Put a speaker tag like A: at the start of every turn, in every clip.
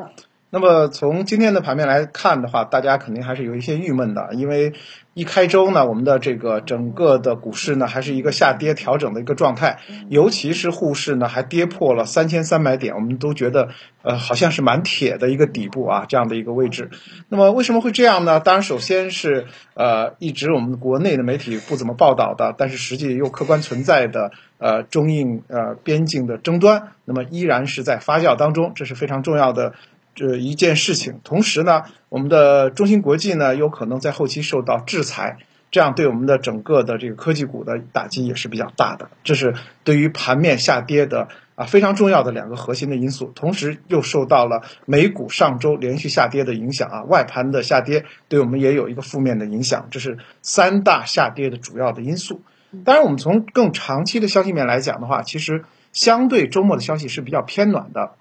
A: Yeah. 那么从今天的盘面来看的话，大家肯定还是有一些郁闷的，因为一开周呢，我们的这个整个的股市呢还是一个下跌调整的一个状态，尤其是沪市呢还跌破了三千三百点，我们都觉得呃好像是蛮铁的一个底部啊这样的一个位置。那么为什么会这样呢？当然，首先是呃一直我们国内的媒体不怎么报道的，但是实际又客观存在的呃中印呃边境的争端，那么依然是在发酵当中，这是非常重要的。这一件事情，同时呢，我们的中芯国际呢有可能在后期受到制裁，这样对我们的整个的这个科技股的打击也是比较大的。这是对于盘面下跌的啊非常重要的两个核心的因素，同时又受到了美股上周连续下跌的影响啊，外盘的下跌对我们也有一个负面的影响，这是三大下跌的主要的因素。当然，我们从更长期的消息面来讲的话，其实相对周末的消息是比较偏暖的，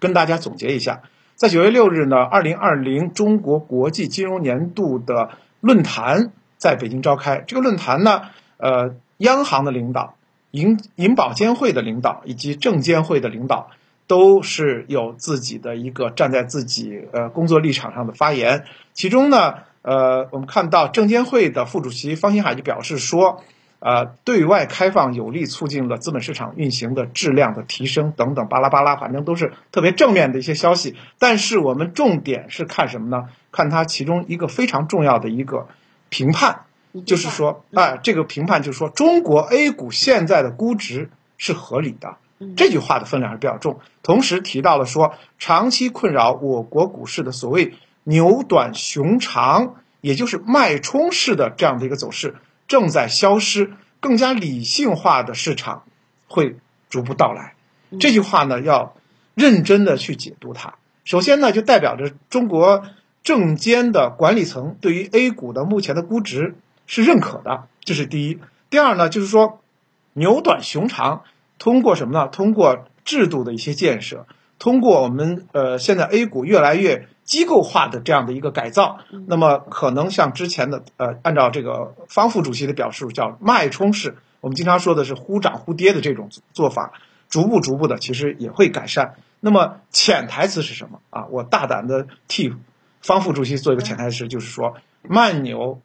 A: 跟大家总结一下。在九月六日呢，二零二零中国国际金融年度的论坛在北京召开。这个论坛呢，呃，央行的领导、银银保监会的领导以及证监会的领导都是有自己的一个站在自己呃工作立场上的发言。其中呢，呃，我们看到证监会的副主席方星海就表示说。呃，对外开放有力促进了资本市场运行的质量的提升等等，巴拉巴拉，反正都是特别正面的一些消息。但是我们重点是看什么呢？看它其中一个非常重要的一个评判，就是说，啊，这个评判就是说，中国 A 股现在的估值是合理的。这句话的分量还是比较重。同时提到了说，长期困扰我国股市的所谓牛短熊长，也就是脉冲式的这样的一个走势。正在消失，更加理性化的市场会逐步到来。这句话呢，要认真的去解读它。首先呢，就代表着中国证监的管理层对于 A 股的目前的估值是认可的，这是第一。第二呢，就是说牛短熊长，通过什么呢？通过制度的一些建设，通过我们呃现在 A 股越来越。机构化的这样的一个改造，那么可能像之前的呃，按照这个方副主席的表述，叫脉冲式，我们经常说的是忽涨忽跌的这种做法，逐步逐步的其实也会改善。那么潜台词是什么啊？我大胆的替方副主席做一个潜台词，就是说慢牛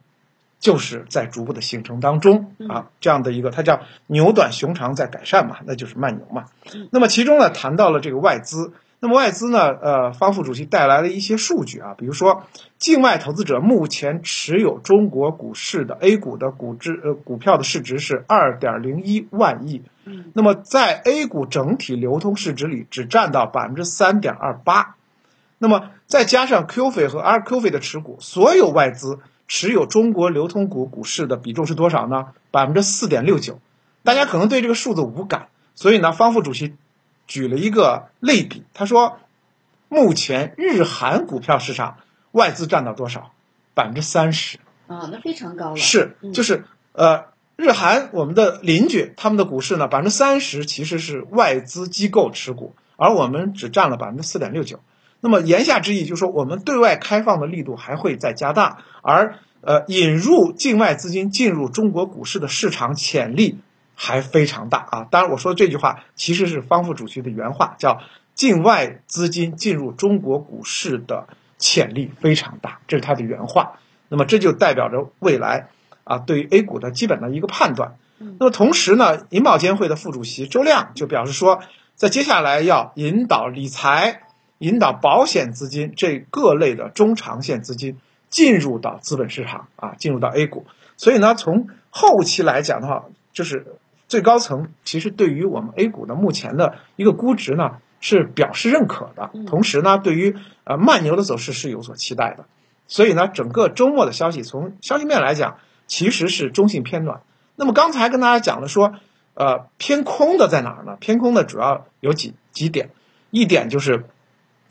A: 就是在逐步的形成当中啊，这样的一个它叫牛短熊长在改善嘛，那就是慢牛嘛。那么其中呢谈到了这个外资。那么外资呢？呃，方副主席带来了一些数据啊，比如说，境外投资者目前持有中国股市的 A 股的股值呃股票的市值是二点零一万亿，嗯，那么在 A 股整体流通市值里只占到百分之三点二八，那么再加上 QF 和 RQF 的持股，所有外资持有中国流通股股市的比重是多少呢？百分之四点六九，大家可能对这个数字无感，所以呢，方副主席。举了一个类比，他说，目前日韩股票市场外资占到多少？百分之三十
B: 啊，那非常高了。
A: 是，就是呃，日韩我们的邻居他们的股市呢，百分之三十其实是外资机构持股，而我们只占了百分之四点六九。那么言下之意就是说，我们对外开放的力度还会再加大，而呃，引入境外资金进入中国股市的市场潜力。还非常大啊！当然，我说这句话其实是方副主席的原话，叫“境外资金进入中国股市的潜力非常大”，这是他的原话。那么这就代表着未来啊，对于 A 股的基本的一个判断。那么同时呢，银保监会的副主席周亮就表示说，在接下来要引导理财、引导保险资金这各类的中长线资金进入到资本市场啊，进入到 A 股。所以呢，从后期来讲的话，就是。最高层其实对于我们 A 股的目前的一个估值呢是表示认可的，同时呢对于呃慢牛的走势是有所期待的，所以呢整个周末的消息从消息面来讲其实是中性偏暖。那么刚才跟大家讲了说，呃偏空的在哪儿呢？偏空的主要有几几点，一点就是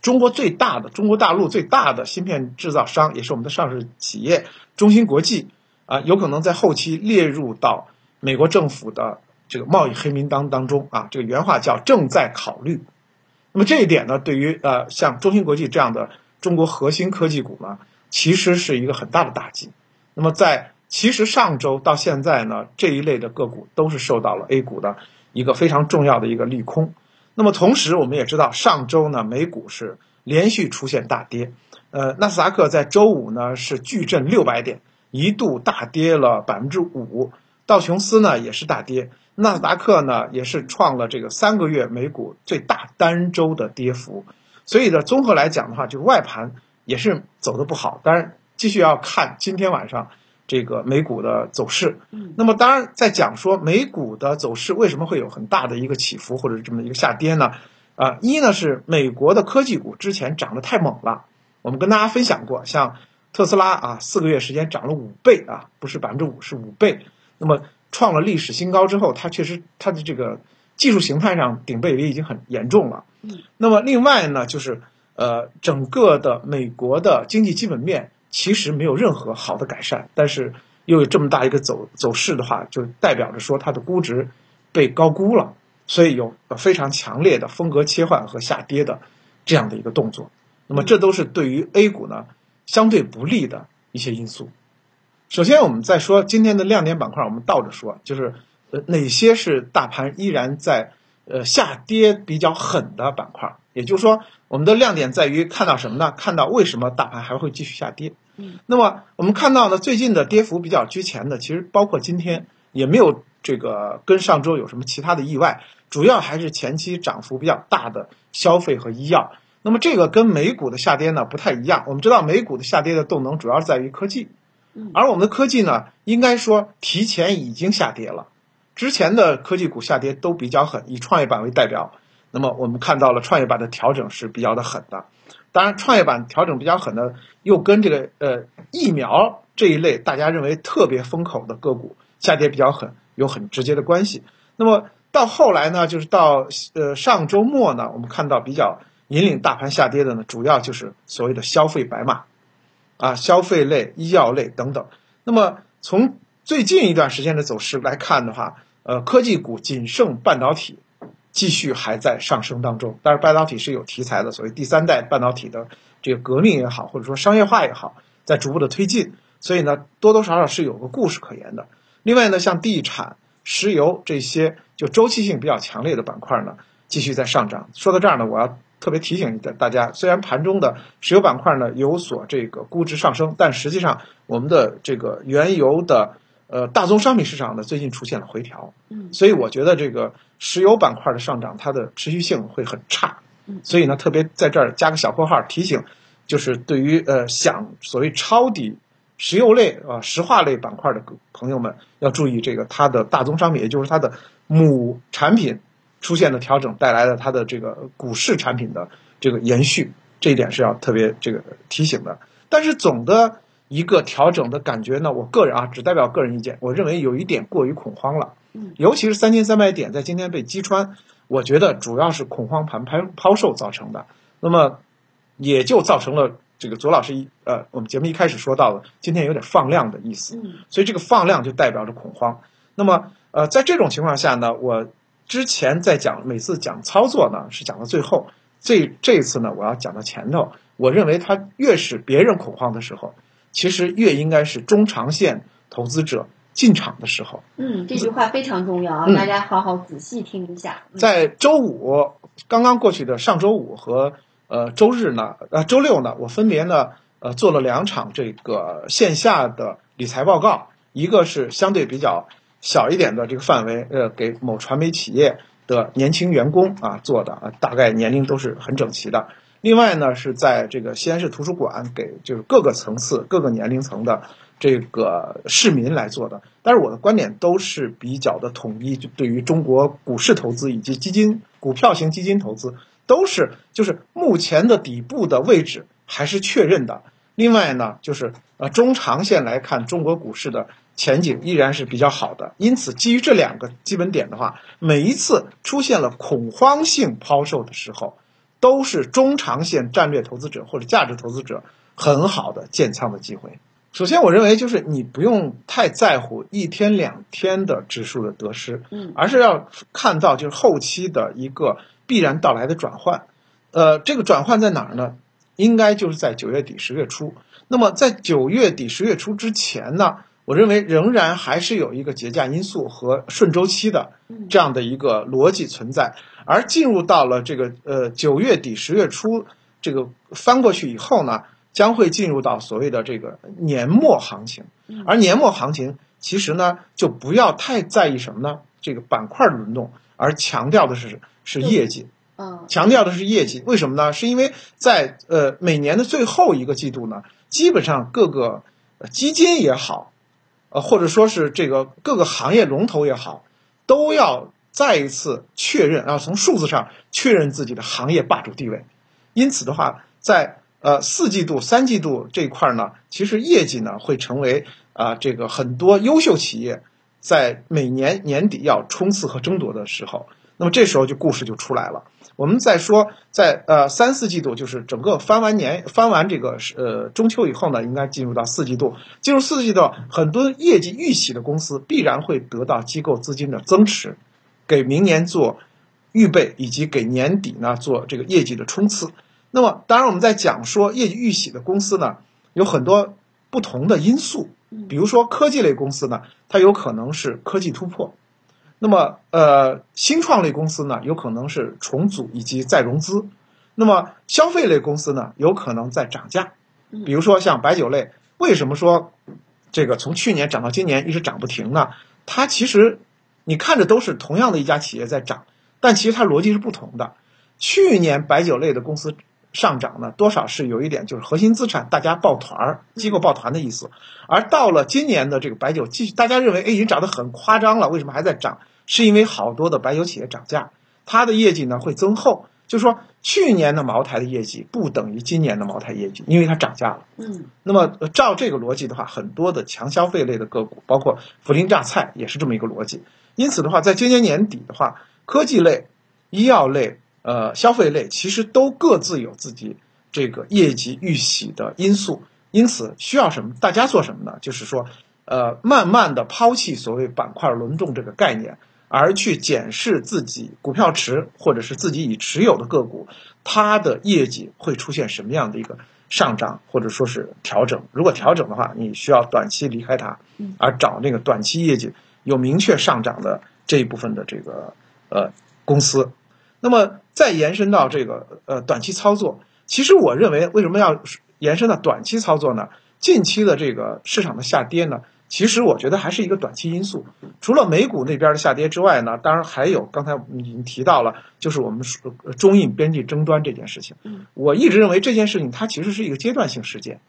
A: 中国最大的中国大陆最大的芯片制造商，也是我们的上市企业中芯国际啊，有可能在后期列入到美国政府的。这个贸易黑名单当中啊，这个原话叫正在考虑。那么这一点呢，对于呃像中芯国际这样的中国核心科技股呢，其实是一个很大的打击。那么在其实上周到现在呢，这一类的个股都是受到了 A 股的一个非常重要的一个利空。那么同时我们也知道，上周呢美股是连续出现大跌。呃，纳斯达克在周五呢是巨震六百点，一度大跌了百分之五。道琼斯呢也是大跌，纳斯达克呢也是创了这个三个月美股最大单周的跌幅。所以呢，综合来讲的话，就是外盘也是走的不好。当然，继续要看今天晚上这个美股的走势。
B: 嗯，
A: 那么当然在讲说美股的走势为什么会有很大的一个起伏或者这么一个下跌呢？啊，一呢是美国的科技股之前涨得太猛了，我们跟大家分享过，像特斯拉啊，四个月时间涨了五倍啊，不是百分之五，是五倍。那么创了历史新高之后，它确实它的这个技术形态上顶背离已经很严重了。
B: 嗯，
A: 那么另外呢，就是呃，整个的美国的经济基本面其实没有任何好的改善，但是又有这么大一个走走势的话，就代表着说它的估值被高估了，所以有非常强烈的风格切换和下跌的这样的一个动作。那么这都是对于 A 股呢相对不利的一些因素。首先，我们再说今天的亮点板块，我们倒着说，就是呃哪些是大盘依然在呃下跌比较狠的板块。也就是说，我们的亮点在于看到什么呢？看到为什么大盘还会继续下跌。
B: 嗯，
A: 那么我们看到呢，最近的跌幅比较居前的，其实包括今天也没有这个跟上周有什么其他的意外，主要还是前期涨幅比较大的消费和医药。那么这个跟美股的下跌呢不太一样。我们知道美股的下跌的动能主要在于科技。
B: 嗯
A: 而我们的科技呢，应该说提前已经下跌了。之前的科技股下跌都比较狠，以创业板为代表。那么我们看到了创业板的调整是比较的狠的。当然，创业板调整比较狠的，又跟这个呃疫苗这一类大家认为特别风口的个股下跌比较狠有很直接的关系。那么到后来呢，就是到呃上周末呢，我们看到比较引领大盘下跌的呢，主要就是所谓的消费白马。啊，消费类、医药类等等。那么从最近一段时间的走势来看的话，呃，科技股仅剩半导体继续还在上升当中。但是半导体是有题材的，所谓第三代半导体的这个革命也好，或者说商业化也好，在逐步的推进。所以呢，多多少少是有个故事可言的。另外呢，像地产、石油这些就周期性比较强烈的板块呢，继续在上涨。说到这儿呢，我要。特别提醒大家，虽然盘中的石油板块呢有所这个估值上升，但实际上我们的这个原油的呃大宗商品市场呢最近出现了回调，
B: 嗯，
A: 所以我觉得这个石油板块的上涨它的持续性会很差，
B: 嗯，
A: 所以呢特别在这儿加个小括号提醒，就是对于呃想所谓抄底石油类啊石化类板块的朋友们要注意这个它的大宗商品，也就是它的母产品。出现的调整带来的它的这个股市产品的这个延续，这一点是要特别这个提醒的。但是总的一个调整的感觉呢，我个人啊只代表个人意见，我认为有一点过于恐慌了。
B: 嗯，
A: 尤其是三千三百点在今天被击穿，我觉得主要是恐慌盘抛抛售造成的。那么也就造成了这个左老师一呃我们节目一开始说到的今天有点放量的意思。
B: 嗯，
A: 所以这个放量就代表着恐慌。那么呃在这种情况下呢，我。之前在讲每次讲操作呢，是讲到最后，这这次呢，我要讲到前头。我认为它越是别人恐慌的时候，其实越应该是中长线投资者进场的时候。
B: 嗯，这句话非常重要啊，
A: 嗯
B: 大家好好仔细听一下。嗯
A: 在周五刚刚过去的上周五和呃周日呢，呃周六呢，我分别呢呃做了两场这个线下的理财报告，一个是相对比较。小一点的这个范围，呃，给某传媒企业的年轻员工啊做的啊，大概年龄都是很整齐的。另外呢，是在这个西安市图书馆给就是各个层次、各个年龄层的这个市民来做的。但是我的观点都是比较的统一，就对于中国股市投资以及基金、股票型基金投资，都是就是目前的底部的位置还是确认的。另外呢，就是呃中长线来看，中国股市的前景依然是比较好的。因此，基于这两个基本点的话，每一次出现了恐慌性抛售的时候，都是中长线战略投资者或者价值投资者很好的建仓的机会。首先，我认为就是你不用太在乎一天两天的指数的得失，
B: 嗯
A: 而是要看到就是后期的一个必然到来的转换。呃，这个转换在哪儿呢？应该就是在九月底十月初。那么在九月底十月初之前呢，我认为仍然还是有一个节假因素和顺周期的这样的一个逻辑存在。而进入到了这个呃九月底十月初这个翻过去以后呢，将会进入到所谓的这个年末行情，而年末行情其实呢，就不要太在意什么呢？这个板块的轮动，而强调的是是业绩。
B: 嗯，
A: 强调的是业绩，为什么呢？是因为在呃每年的最后一个季度呢，基本上各个基金也好，呃或者说是这个各个行业龙头也好，都要再一次确认，然后从数字上确认自己的行业霸主地位。因此的话，在呃四季度、三季度这一块呢，其实业绩呢会成为啊这个很多优秀企业在每年年底要冲刺和争夺的时候。那么这时候就故事就出来了。我们再说，在呃三四季度，就是整个翻完年、翻完这个呃中秋以后呢，应该进入到四季度。进入四季度，很多业绩预喜的公司必然会得到机构资金的增持，给明年做预备，以及给年底呢做这个业绩的冲刺。那么，当然我们在讲说业绩预喜的公司呢，有很多不同的因素，比如说科技类公司呢，它有可能是科技突破。那么，呃，新创类公司呢，有可能是重组以及再融资；那么消费类公司呢，有可能在涨价。比如说像白酒类，为什么说这个从去年涨到今年一直涨不停呢？它其实你看着都是同样的一家企业在涨，但其实它逻辑是不同的。去年白酒类的公司上涨呢，多少是有一点就是核心资产大家抱团儿，机构抱团的意思。而到了今年的这个白酒，继续大家认为哎已经涨得很夸张了，为什么还在涨？是因为好多的白酒企业涨价，它的业绩呢会增厚。就是说，去年的茅台的业绩不等于今年的茅台业绩，因为它涨价了。
B: 嗯，
A: 那么照这个逻辑的话，很多的强消费类的个股，包括涪陵榨菜，也是这么一个逻辑。因此的话，在今年年底的话，科技类、医药类、呃消费类，其实都各自有自己这个业绩预喜的因素。因此，需要什么？大家做什么呢？就是说，呃，慢慢的抛弃所谓板块轮动这个概念。而去检视自己股票池或者是自己已持有的个股，它的业绩会出现什么样的一个上涨或者说是调整？如果调整的话，你需要短期离开它，而找那个短期业绩有明确上涨的这一部分的这个呃公司。那么再延伸到这个呃短期操作，其实我认为为什么要延伸到短期操作呢？近期的这个市场的下跌呢？其实我觉得还是一个短期因素，除了美股那边的下跌之外呢，当然还有刚才我们已经提到了，就是我们说中印边境争端这件事情。我一直认为这件事情它其实是一个阶段性事件。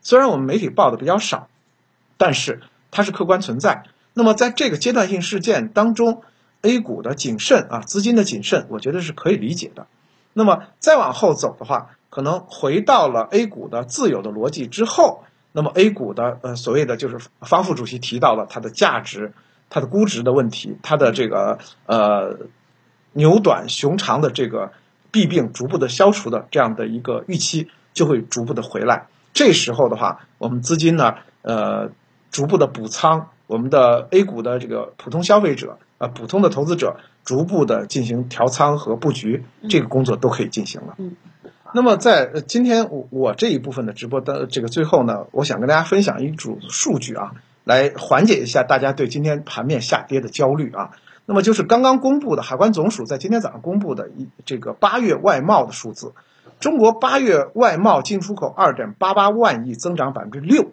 A: 虽然我们媒体报的比较少，但是它是客观存在。那么在这个阶段性事件当中，A 股的谨慎啊，资金的谨慎，我觉得是可以理解的。那么再往后走的话，可能回到了 A 股的自有的逻辑之后。那么 A 股的呃所谓的就是方副主席提到了它的价值、它的估值的问题，它的这个呃牛短熊长的这个弊病逐步的消除的这样的一个预期就会逐步的回来。这时候的话，我们资金呢呃逐步的补仓，我们的 A 股的这个普通消费者啊普通的投资者逐步的进行调仓和布局，这个工作都可以进行了。那么在今天我我这一部分的直播的这个最后呢，我想跟大家分享一组数据啊，来缓解一下大家对今天盘面下跌的焦虑啊。那么就是刚刚公布的海关总署在今天早上公布的一这个八月外贸的数字，中国八月外贸进出口二点八八万亿，增长百分之六，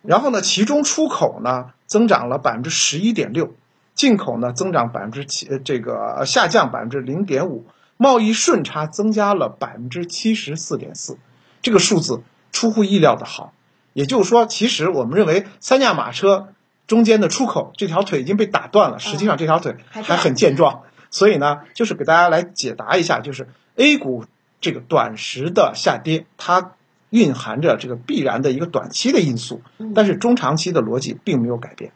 A: 然后呢，其中出口呢增长了百分之十一点六，进口呢增长百分之七，这个下降百分之零点五。贸易顺差增加了百分之七十四点四，这个数字出乎意料的好。也就是说，其实我们认为三驾马车中间的出口这条腿已经被打断了，实际上这条腿还很健壮。所以呢，就是给大家来解答一下，就是 A 股这个短时的下跌，它蕴含着这个必然的一个短期的因素，但是中长期的逻辑并没有改变。